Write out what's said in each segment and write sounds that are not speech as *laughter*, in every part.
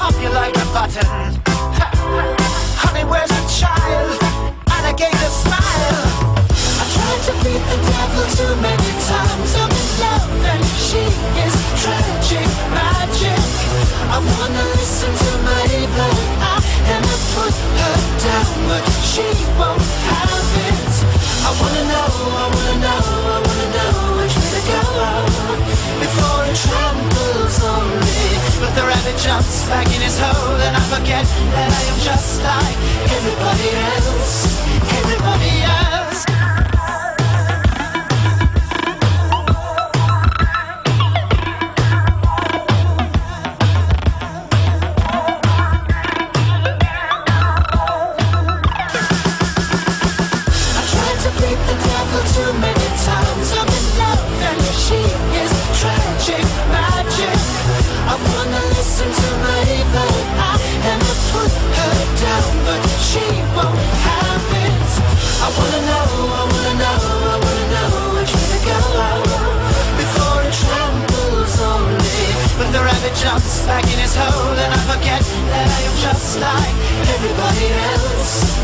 pop you like a button? *laughs* Honey, where's the child? Alligator smile. Tried to beat the devil too many times. I'm in love and she is tragic magic. I wanna listen to my evil eye and I put her down, but she won't have it. I wanna know, I wanna know, I wanna know which way to go before it tramples on me. But the rabbit jumps back in his hole and I forget that I am just like everybody else, everybody else. Jumps back in his hole and I forget that I am just like everybody else,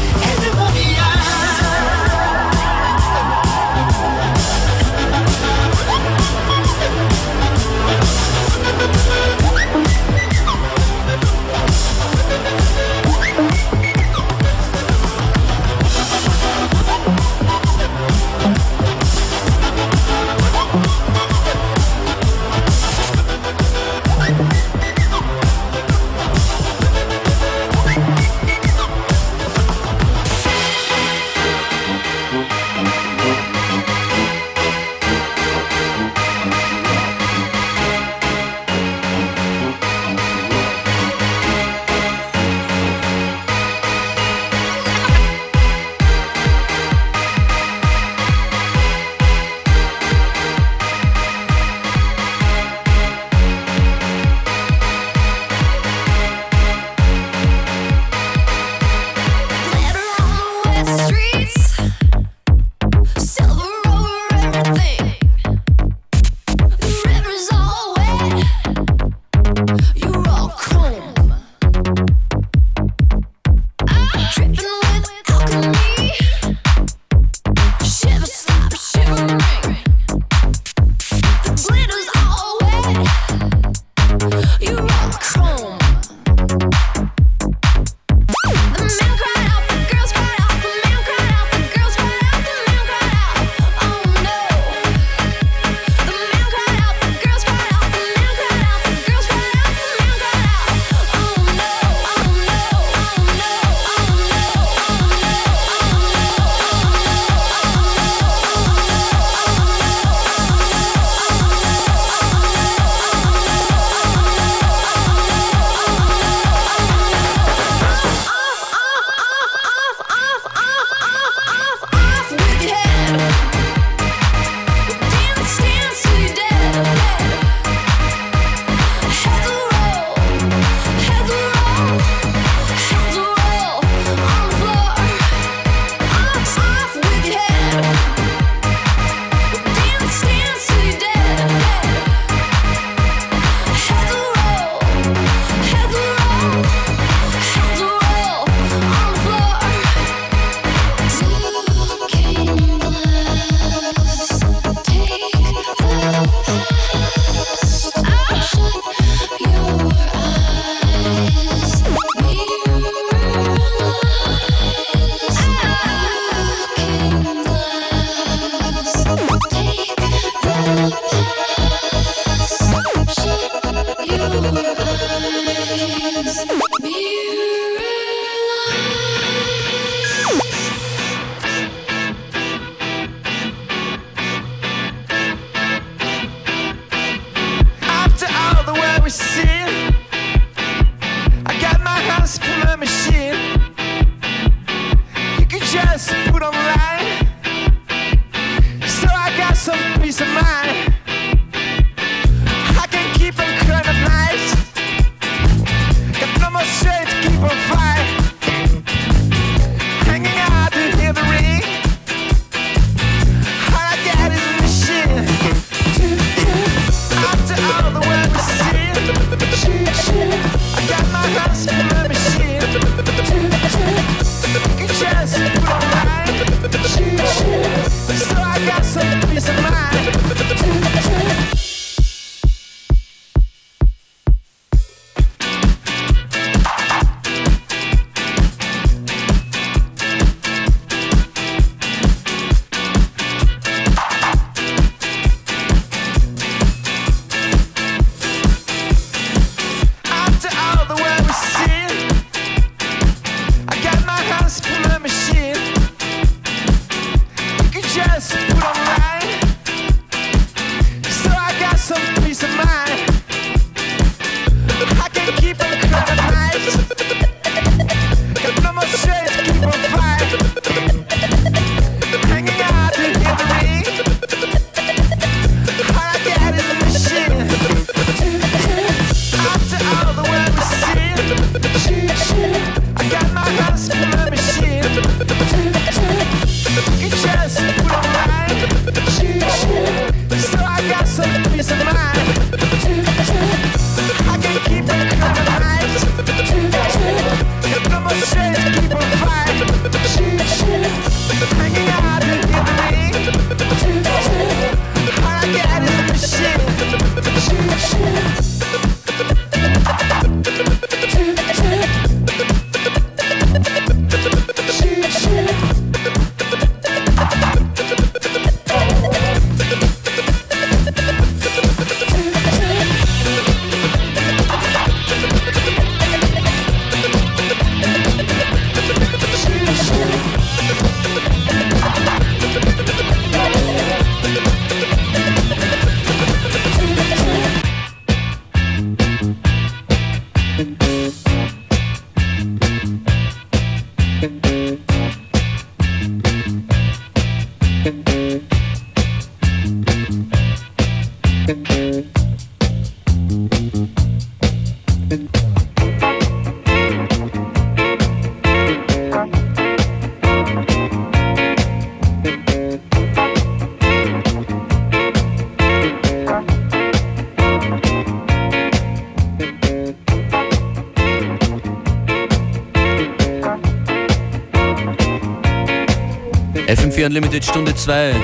Unlimited Stunde 2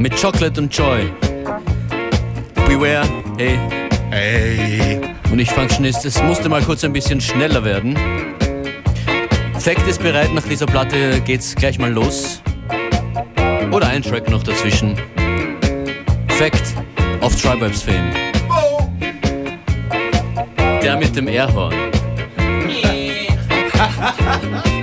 mit Chocolate und Joy. Beware, hey. Hey. Und ich Functionist, es musste mal kurz ein bisschen schneller werden. Fact ist bereit, nach dieser Platte geht's gleich mal los. Oder ein Track noch dazwischen. Fact auf Tribes Fame. Der mit dem Airhorn. *laughs*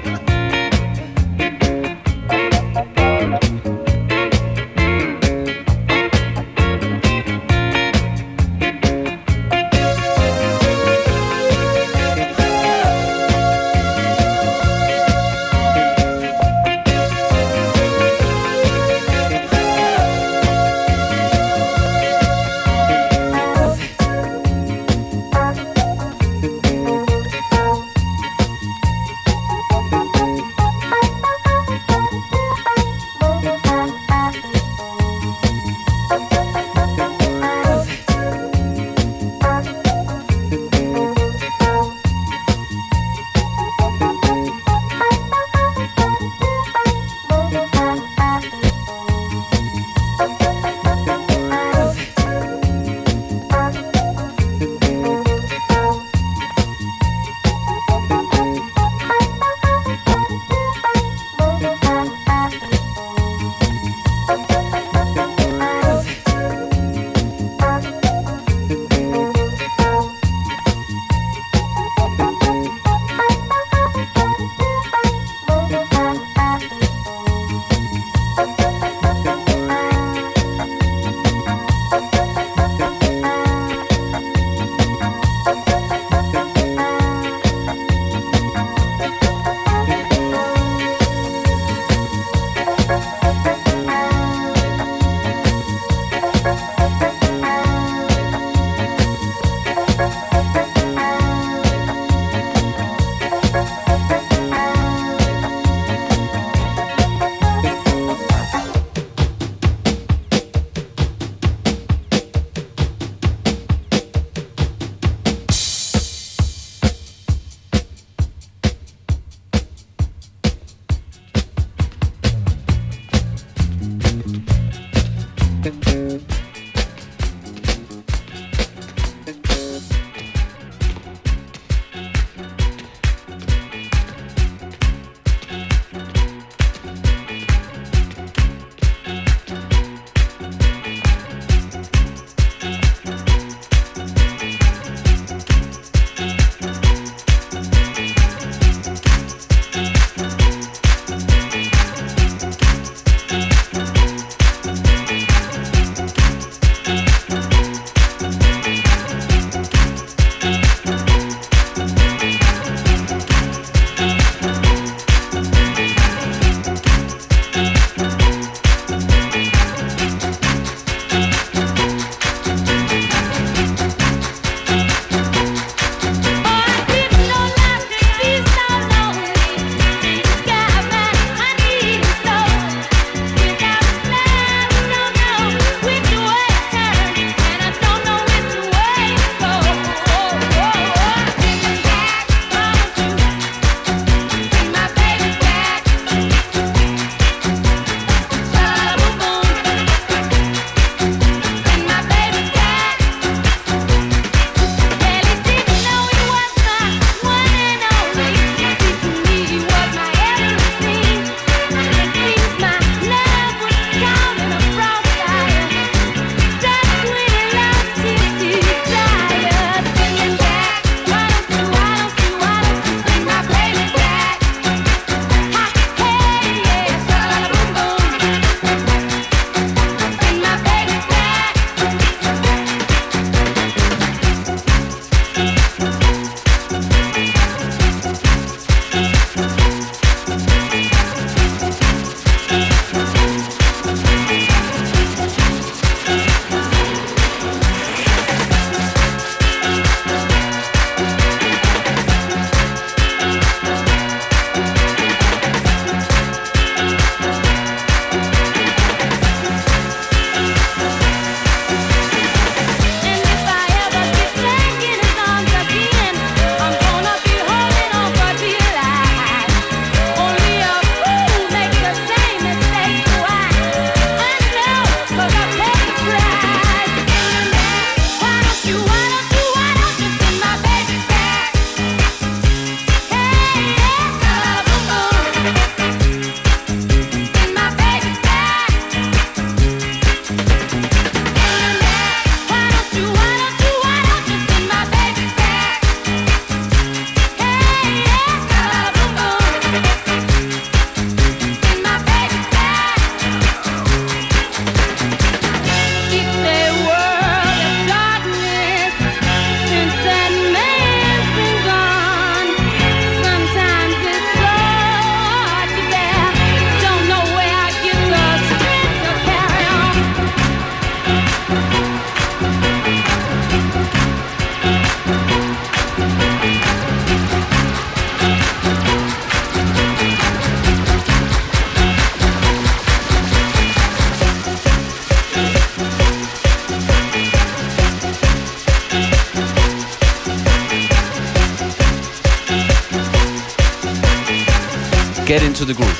Get into the groove.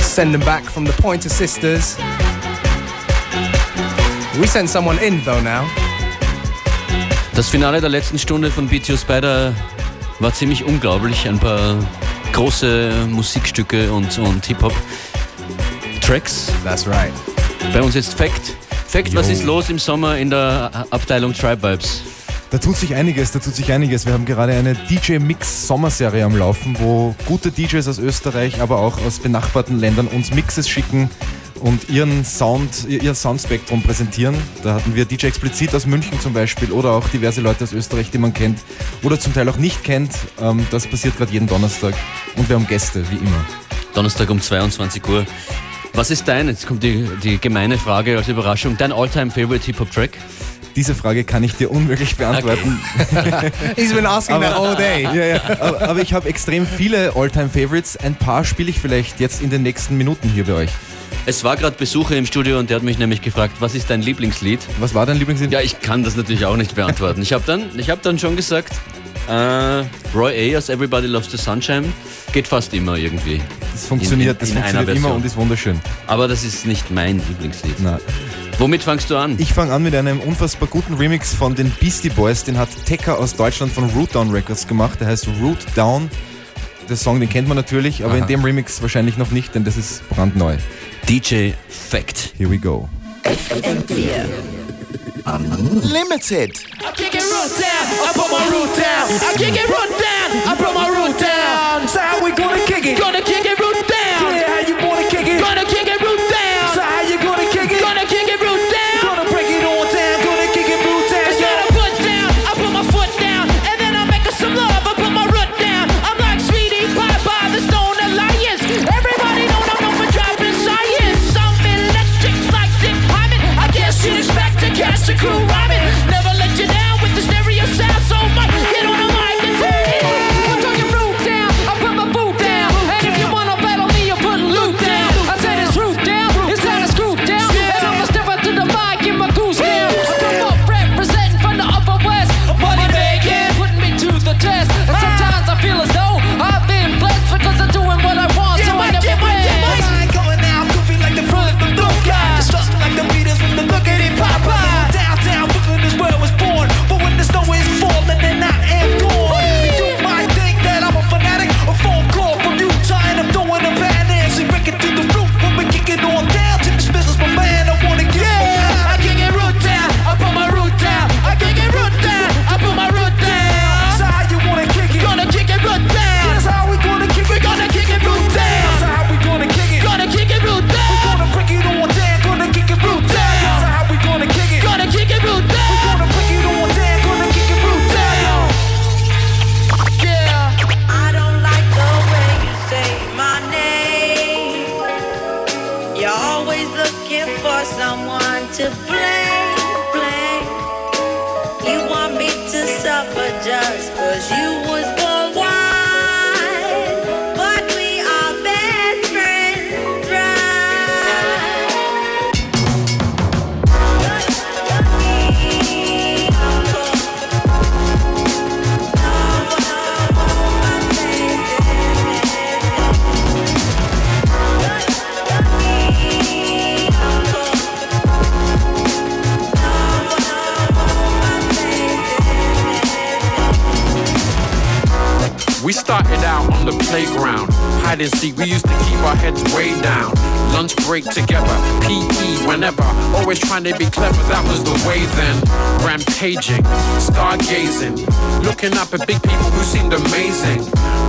Send them back from the Pointer Sisters. We sent someone in though now. Das Finale der letzten Stunde von BTO Spider war ziemlich unglaublich. Ein paar große Musikstücke und, und Hip-Hop-Tracks. That's right. Bei uns jetzt Fact. Fact, was ist los im Sommer in der Abteilung Tribe Vibes? Da tut sich einiges, da tut sich einiges. Wir haben gerade eine DJ-Mix-Sommerserie am Laufen, wo gute DJs aus Österreich, aber auch aus benachbarten Ländern uns Mixes schicken und ihren Sound, ihr Soundspektrum präsentieren. Da hatten wir DJ Explizit aus München zum Beispiel oder auch diverse Leute aus Österreich, die man kennt oder zum Teil auch nicht kennt. Ähm, das passiert gerade jeden Donnerstag und wir haben Gäste, wie immer. Donnerstag um 22 Uhr. Was ist dein, jetzt kommt die, die gemeine Frage als Überraschung, dein all-time favorite Hip-Hop-Track? Diese Frage kann ich dir unmöglich beantworten. Okay. *laughs* He's been asking aber, that all day. Ja, ja, aber, aber ich habe extrem viele All-Time-Favorites. Ein paar spiele ich vielleicht jetzt in den nächsten Minuten hier bei euch. Es war gerade Besucher im Studio und der hat mich nämlich gefragt, was ist dein Lieblingslied? Was war dein Lieblingslied? Ja, ich kann das natürlich auch nicht beantworten. Ich habe dann, hab dann schon gesagt, äh, Roy A. aus Everybody Loves the Sunshine geht fast immer irgendwie. Das funktioniert, in, in, in das funktioniert immer und ist wunderschön. Aber das ist nicht mein Lieblingslied. Nein. Womit fangst du an? Ich fange an mit einem unfassbar guten Remix von den Beastie Boys. Den hat Tekka aus Deutschland von Root Down Records gemacht. Der heißt Root Down. Der Song, den kennt man natürlich, aber Aha. in dem Remix wahrscheinlich noch nicht, denn das ist brandneu. DJ Fact. Here we go. Unlimited. I kick it root down, I put my root down. I kick it root down, I put my root down. So how we gonna kick it? Gonna kick it root down. Yeah, how you wanna kick it? Gonna kick it looking for someone to blame, blame. You want me to suffer just cause you started out on the playground, hide and seek. We used to keep our heads way down. Lunch break together, PE whenever. Always trying to be clever, that was the way then. Rampaging, stargazing, looking up at big people who seemed amazing.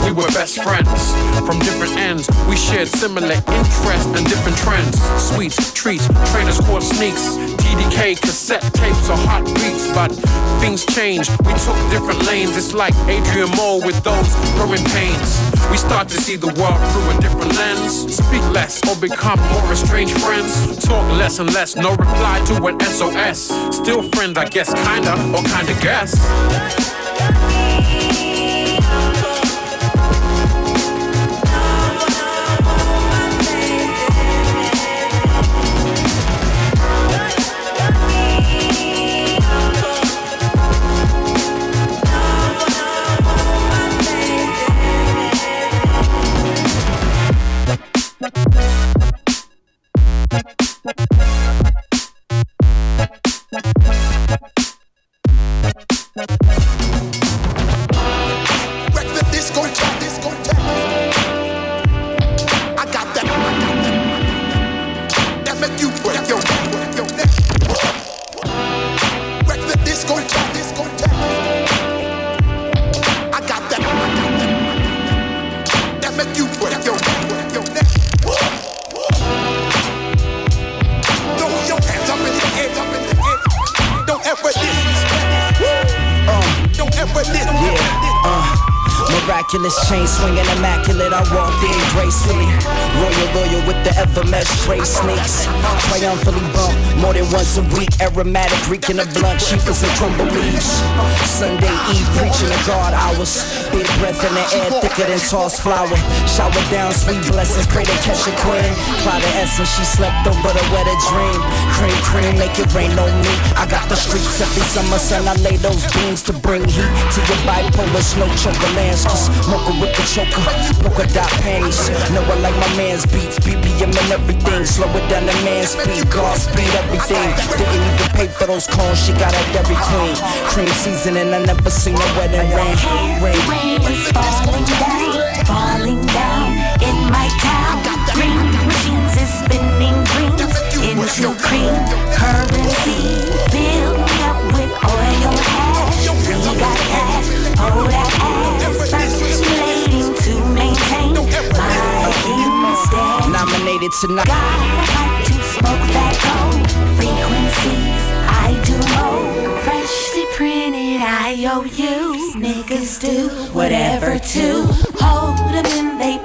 We were best friends from different ends. We shared similar interests and different trends. Sweets, treats, trainers caught sneaks. TDK, cassette tapes or hot beats, but things changed. We took different lanes. It's like Adrian Mole with those growing pains. We start to see the world through a different lens. Speak less or become more estranged friends. Talk less and less, no reply to an SOS. Still friends, I guess, kinda, or kinda guess. Aromatic, reeking of blunt, cheapers and crumble leaves. Sunday Eve, preaching the God hours. Big breath in the air, thicker than tossed flour. Shower down sweet blessings, pray to catch a queen. Cloud of essence, she slept over the wetter dream. Cream, cream, make it rain on me. I got the streets every summer, sun. I lay those beams to bring heat to your bipolar snow choker lands. Just mocha with the choker, polka dot panties. Know I like my man's beats, BPM and everything. Slow it down the man's speed, God speed, everything. Didn't even pay for those cones, she got a Dairy Queen. Cream season, and I never seen a wedding rain. Rain. Rain is falling down, falling down in my town. Green machines is spinning greens into cream currency. Fill me up with oil. We got cash, hold that ass. Circulating to maintain my. Nominated tonight. Got a pipe to smoke that gold frequencies. I do more freshly printed IOUs. Niggas do whatever to hold them in they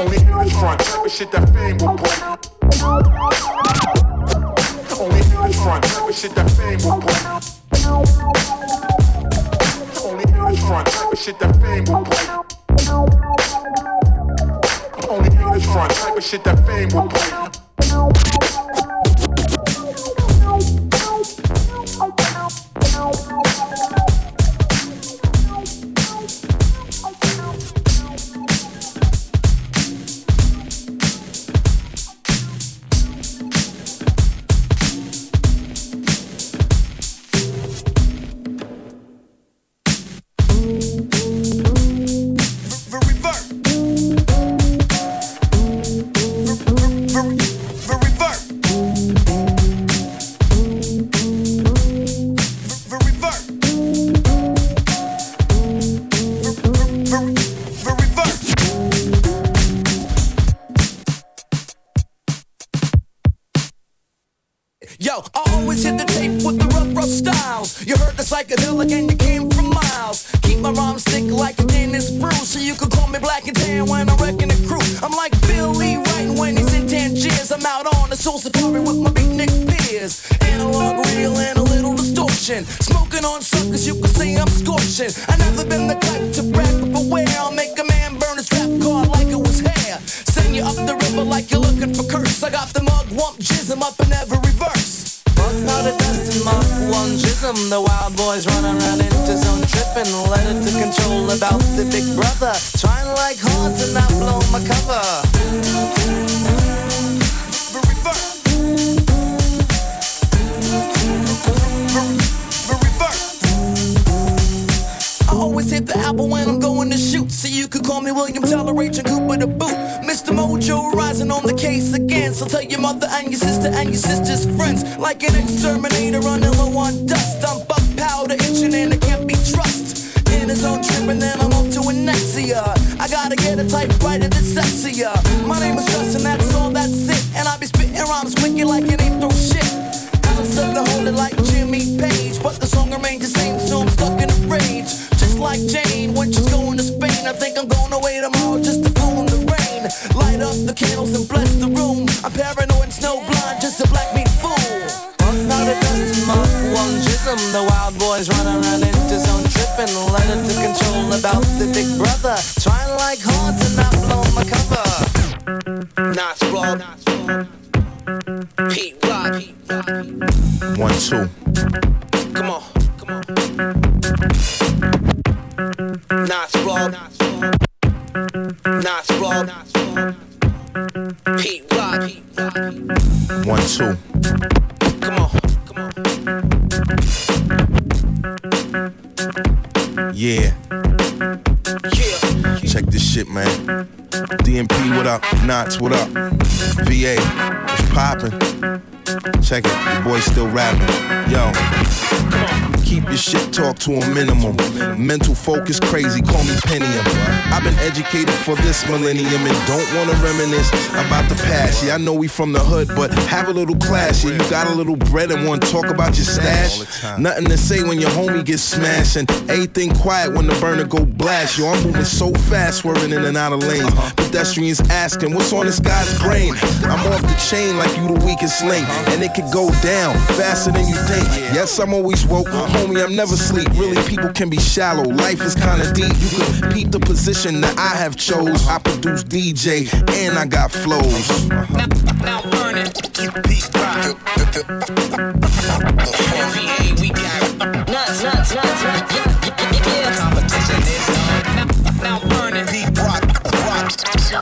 Only haters front, but shit that fame will bring. Only haters front, but shit that fame will bring. Only haters front, but shit that fame will bring. Only haters front, but shit that fame will bring. Tripping. To control about the big brother. Trying like hard to not blow my cover. I always hit the apple when I'm going to shoot. So you could call me William Tolerate and Cooper the boot. Mr. Mojo rising on the case again. So tell your mother and your sister and your sister's friends. Like an exterminator on dust. I'm buck powder itching and it can't In own trip and I'm off to going Nexia. I gotta get a typewriter that's sexier. My name is Justin, that's all, that's it. And I be spitting rhymes wicked like it ain't through shit. Alice up to hold it like Jimmy Page, but the song remains the same, so I'm stuck in a rage. Just like Jane when she's going to Spain. I think I'm going away tomorrow just to fool in the rain. Light up the candles and bless the room. I'm paranoid and snow blind, just a black meat fool. Now the dust in my one jism. The wild boys running around into zone tripping. Learning to control about the big brother. Trying like hard to not blow my cover. Nottz Raw. Pete Rock. One, two. Come on. Come on. Nottz Raw. Nottz Raw. Pete Rock. One, two. Come on. Come on. Yeah. Check this shit, man. DMP, what up? Nottz, what up? VA, it's poppin'? Check it, your boy still rapping. Yo. Keep your shit talk to a minimum. Mental focus crazy, call me Pentium. I've been educated for this millennium and don't wanna reminisce about the past. Yeah, I know we from the hood, but have a little class. Yeah, you got a little bread and wanna talk about your stash. Nothing to say when your homie gets smashed and everything quiet when the burner go blast. Yo, I'm moving so fast, swerving in and out of lanes. Pedestrians asking, what's on this guy's brain? I'm off the chain like you the weakest link, and it could go down faster than you think. Yes, I'm always woke, homie, I'm never sleep. Really, people can be shallow. Life is kinda deep. You could peep the position that I have chose. I produce DJ and I got flows. Now burn it. Competition is on. Now burn it. Pete Rock. Rock. So.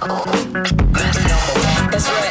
That's number one. That's right.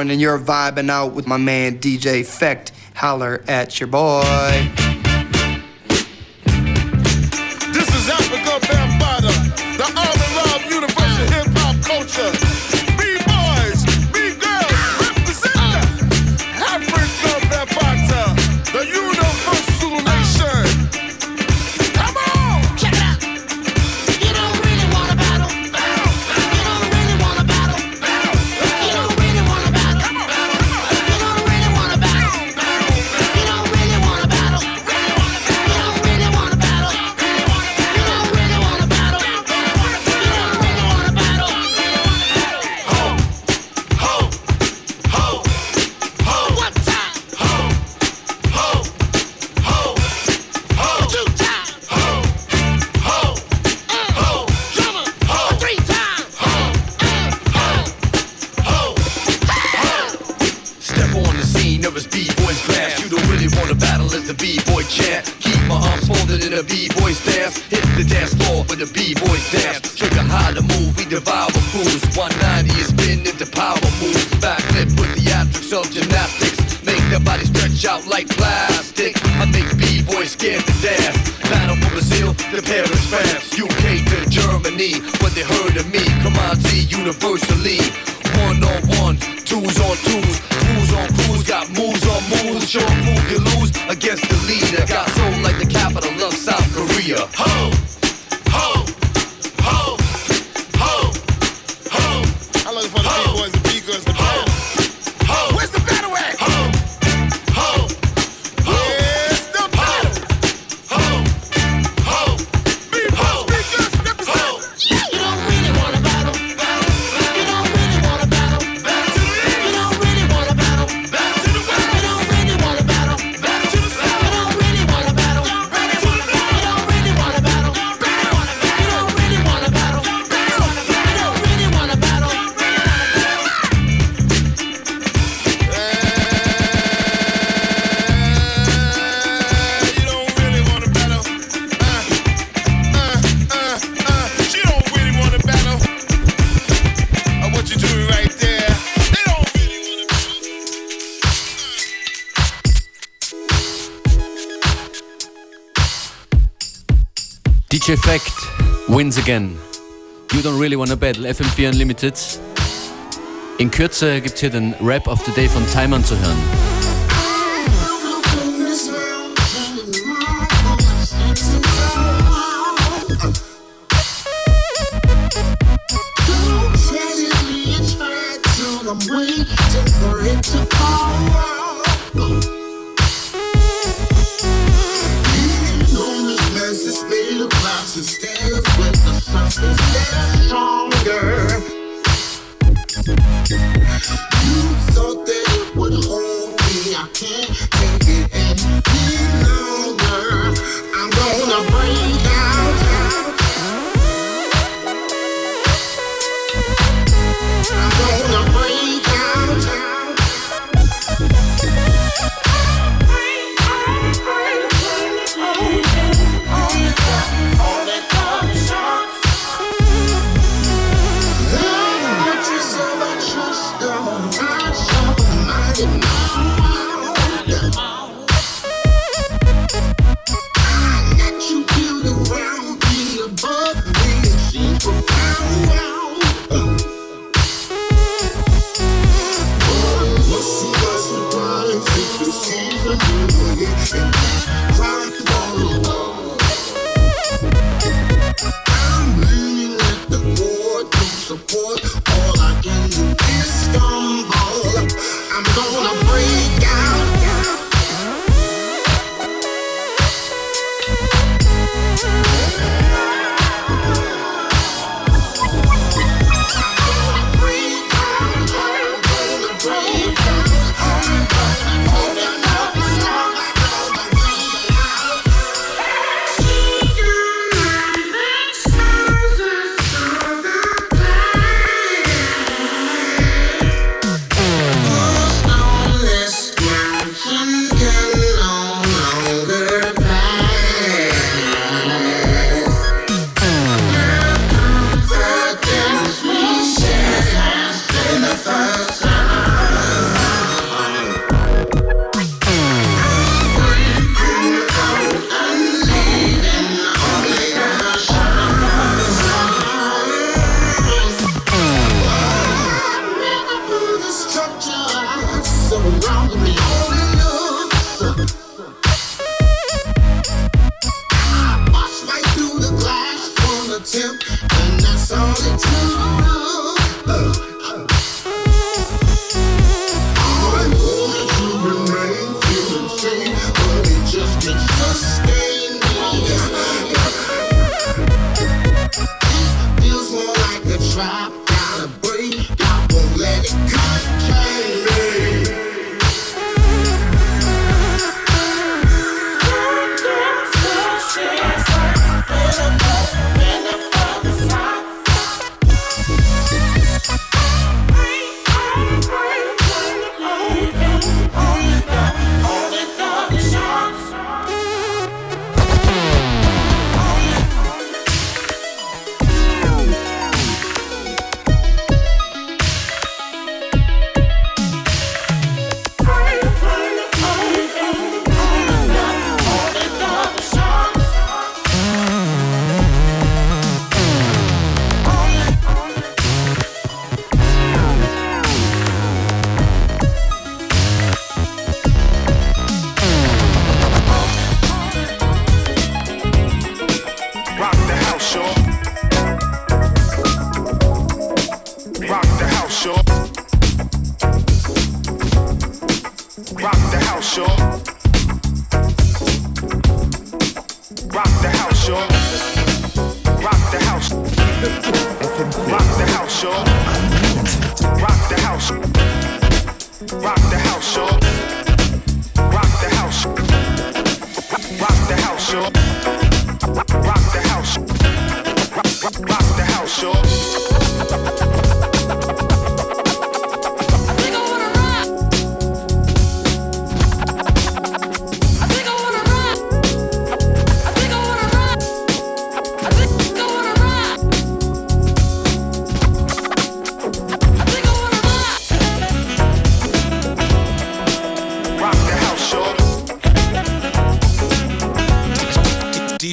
And you're vibing out with my man DJ Fect. Holler at your boy. Effect wins again. You don't really wanna battle, FM4 Unlimited. In Kürze gibt's hier den Rap of the Day von Timon zu hören. I'm waiting for it to fall. instead of stronger. You thought that it would hold me, I can't. for you.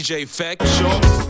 DJ Feck. Sure.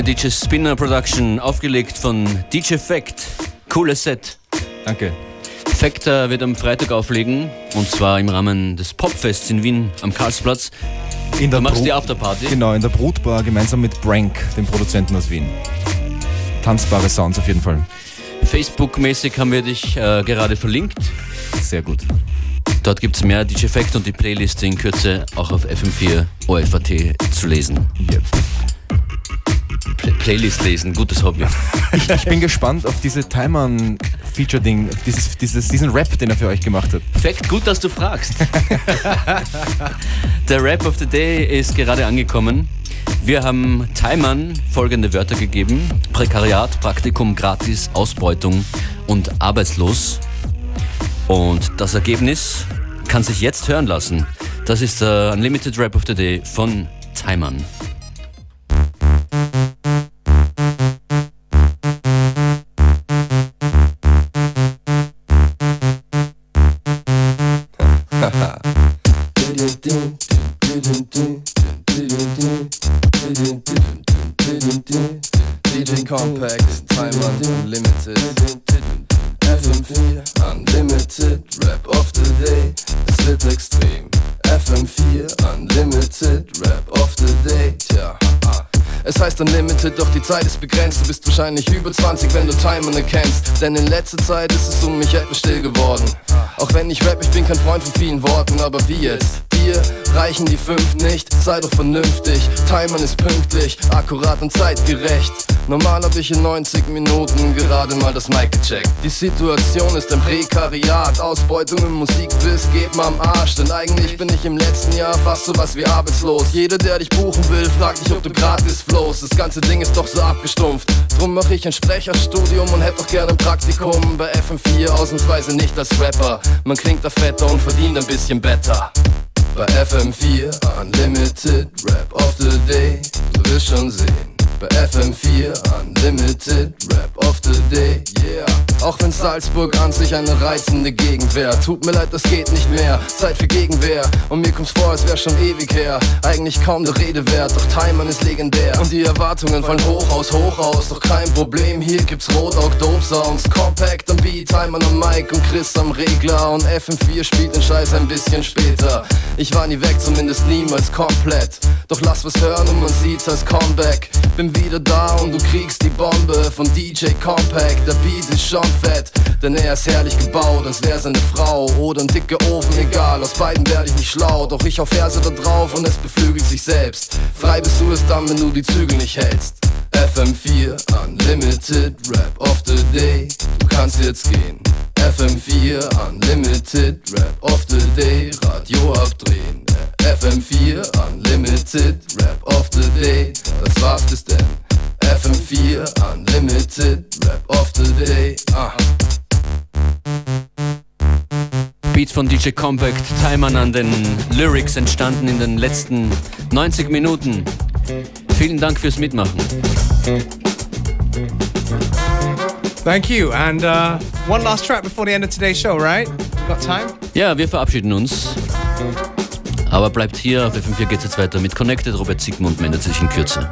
Eine DJ Spinner Production, aufgelegt von DJ Fact. Cooles Set. Danke. Fact äh, wird am Freitag auflegen und zwar im Rahmen des Popfests in Wien am Karlsplatz. In der du machst Brut- die Afterparty. Genau, in der Brutbar gemeinsam mit Brank, dem Produzenten aus Wien. Tanzbare Sounds auf jeden Fall. Facebook-mäßig haben wir dich äh, gerade verlinkt. Sehr gut. Dort gibt es mehr DJ Fact und die Playliste in Kürze auch auf FM4 OFAT zu lesen. Yep. Play Playlist lesen, gutes Hobby. Ich, ich bin gespannt auf diese Timern-Feature-Ding, dieses, dieses, diesen Rap, den er für euch gemacht hat. Fact, gut, dass du fragst. *laughs* Der Rap of the Day ist gerade angekommen. Wir haben Timern folgende Wörter gegeben: Prekariat, Praktikum, Gratis, Ausbeutung und arbeitslos. Und das Ergebnis kann sich jetzt hören lassen. Das ist der Unlimited Rap of the Day von Timern. Wird extrem. FM4 Unlimited, Rap of the Day. Tja. Es heißt Unlimited, doch die Zeit ist begrenzt. Du bist wahrscheinlich über 20, wenn du Timern erkennst. Denn in letzter Zeit ist es um mich etwas still geworden. Auch wenn ich rap, ich bin kein Freund von vielen Worten, aber wie jetzt? Dir reichen die fünf nicht, sei doch vernünftig. Timern ist pünktlich, akkurat und zeitgerecht. Normal hab ich in 90 Minuten gerade mal das Mic gecheckt. Die Situation ist ein Prekariat, Ausbeutung im Musikbiss geht mir am Arsch. Denn eigentlich bin ich im letzten Jahr fast sowas wie arbeitslos. Jeder, der dich buchen will, fragt dich, ob du gratis flows. Das ganze Ding ist doch so abgestumpft. Drum mach ich ein Sprecherstudium und hätte doch gerne ein Praktikum bei FM4, ausnahmsweise nicht als Rapper. Man klingt da fetter und verdient ein bisschen besser. Bei FM4 Unlimited Rap of the Day, du wirst schon sehen. Bei FM4 Unlimited Rap of the Day, yeah. Auch wenn Salzburg an sich eine reizende Gegend wäre. Tut mir leid, das geht nicht mehr. Zeit für Gegenwehr. Und mir kommt's vor, es wär schon ewig her. Eigentlich kaum der Rede wert, doch Timern ist legendär. Und die Erwartungen fallen hoch aus, hoch aus. Doch kein Problem, hier gibt's Rodock Dope Sounds. Compact am Beat, Timern am Mic und Chris am Regler. Und FM4 spielt den Scheiß ein bisschen später. Ich war nie weg, zumindest niemals komplett. Doch lass was hören und man sieht's als Comeback. Bin wieder da und du kriegst die Bombe von DJ Compact. Der Beat ist schon fett, denn er ist herrlich gebaut, als wär seine Frau oder ein dicker Ofen, egal. Aus beiden werde ich nicht schlau, doch ich hau Verse da drauf und es beflügelt sich selbst. Frei bist du es dann, wenn du die Zügel nicht hältst. FM4 Unlimited Rap of the Day. Du kannst jetzt gehen. FM4 Unlimited Rap of the Day. Radio abdrehen. FM4 Unlimited Rap Day. Das war's bis denn. FM4 Unlimited Rap of the Day. Ah. Beat von DJ Compact, Timern an den Lyrics entstanden in den letzten 90 Minuten. Vielen Dank fürs Mitmachen. Thank you. And uh, one last track before the end of today's show, right? Got time? Ja, wir verabschieden uns. Aber bleibt hier, auf FM4 geht's jetzt weiter mit Connected. Robert Sigmund meldet sich in Kürze.